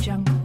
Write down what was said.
jungle.